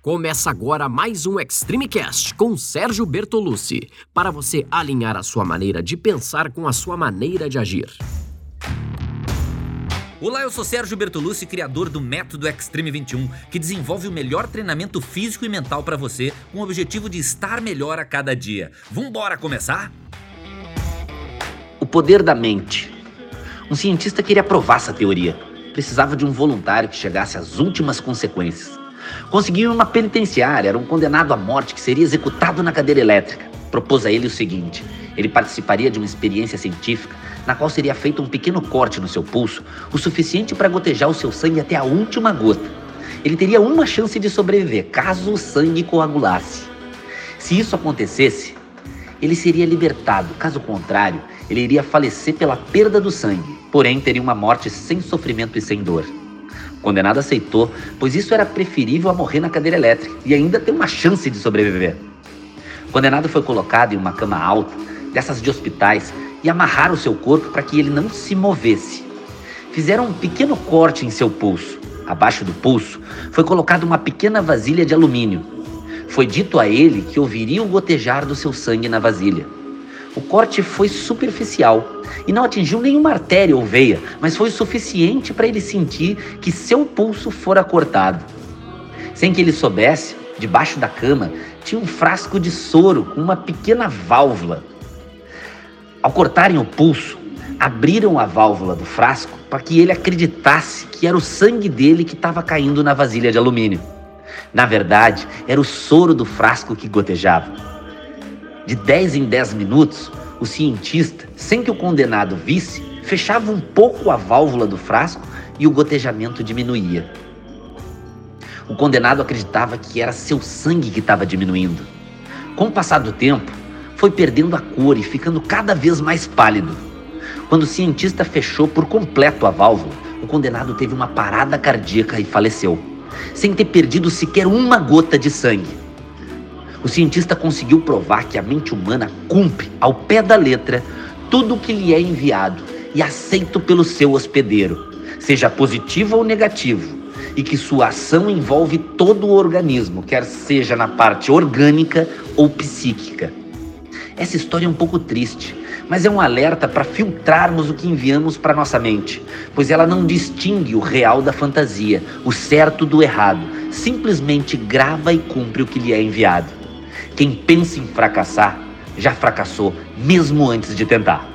Começa agora mais um Extreme Cast com Sérgio Bertolucci, para você alinhar a sua maneira de pensar com a sua maneira de agir. Olá, eu sou Sérgio Bertolucci, criador do Método Extreme 21, que desenvolve o melhor treinamento físico e mental para você, com o objetivo de estar melhor a cada dia. Vambora começar? O poder da mente. Um cientista queria provar essa teoria. Precisava de um voluntário que chegasse às últimas consequências. Conseguiu uma penitenciária, era um condenado à morte que seria executado na cadeira elétrica. Propôs a ele o seguinte: ele participaria de uma experiência científica na qual seria feito um pequeno corte no seu pulso, o suficiente para gotejar o seu sangue até a última gota. Ele teria uma chance de sobreviver caso o sangue coagulasse. Se isso acontecesse, ele seria libertado, caso contrário, ele iria falecer pela perda do sangue, porém teria uma morte sem sofrimento e sem dor. O condenado aceitou, pois isso era preferível a morrer na cadeira elétrica e ainda ter uma chance de sobreviver. O condenado foi colocado em uma cama alta, dessas de hospitais, e amarraram seu corpo para que ele não se movesse. Fizeram um pequeno corte em seu pulso. Abaixo do pulso foi colocada uma pequena vasilha de alumínio. Foi dito a ele que ouviria o gotejar do seu sangue na vasilha. O corte foi superficial e não atingiu nenhuma artéria ou veia, mas foi o suficiente para ele sentir que seu pulso fora cortado. Sem que ele soubesse, debaixo da cama tinha um frasco de soro com uma pequena válvula ao cortarem o pulso, abriram a válvula do frasco para que ele acreditasse que era o sangue dele que estava caindo na vasilha de alumínio. Na verdade, era o soro do frasco que gotejava. De 10 em 10 minutos, o cientista, sem que o condenado visse, fechava um pouco a válvula do frasco e o gotejamento diminuía. O condenado acreditava que era seu sangue que estava diminuindo. Com o passar do tempo, foi perdendo a cor e ficando cada vez mais pálido. Quando o cientista fechou por completo a válvula, o condenado teve uma parada cardíaca e faleceu, sem ter perdido sequer uma gota de sangue. O cientista conseguiu provar que a mente humana cumpre, ao pé da letra, tudo o que lhe é enviado e aceito pelo seu hospedeiro, seja positivo ou negativo, e que sua ação envolve todo o organismo, quer seja na parte orgânica ou psíquica. Essa história é um pouco triste, mas é um alerta para filtrarmos o que enviamos para nossa mente, pois ela não distingue o real da fantasia, o certo do errado, simplesmente grava e cumpre o que lhe é enviado. Quem pensa em fracassar já fracassou mesmo antes de tentar.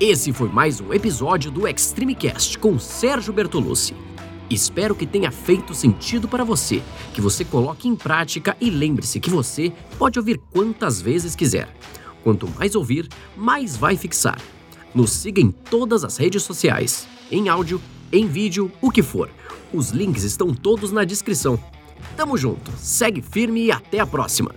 Esse foi mais um episódio do Extreme Cast com Sérgio Bertolucci. Espero que tenha feito sentido para você, que você coloque em prática e lembre-se que você pode ouvir quantas vezes quiser. Quanto mais ouvir, mais vai fixar. Nos siga em todas as redes sociais, em áudio, em vídeo, o que for. Os links estão todos na descrição. Tamo junto, segue firme e até a próxima!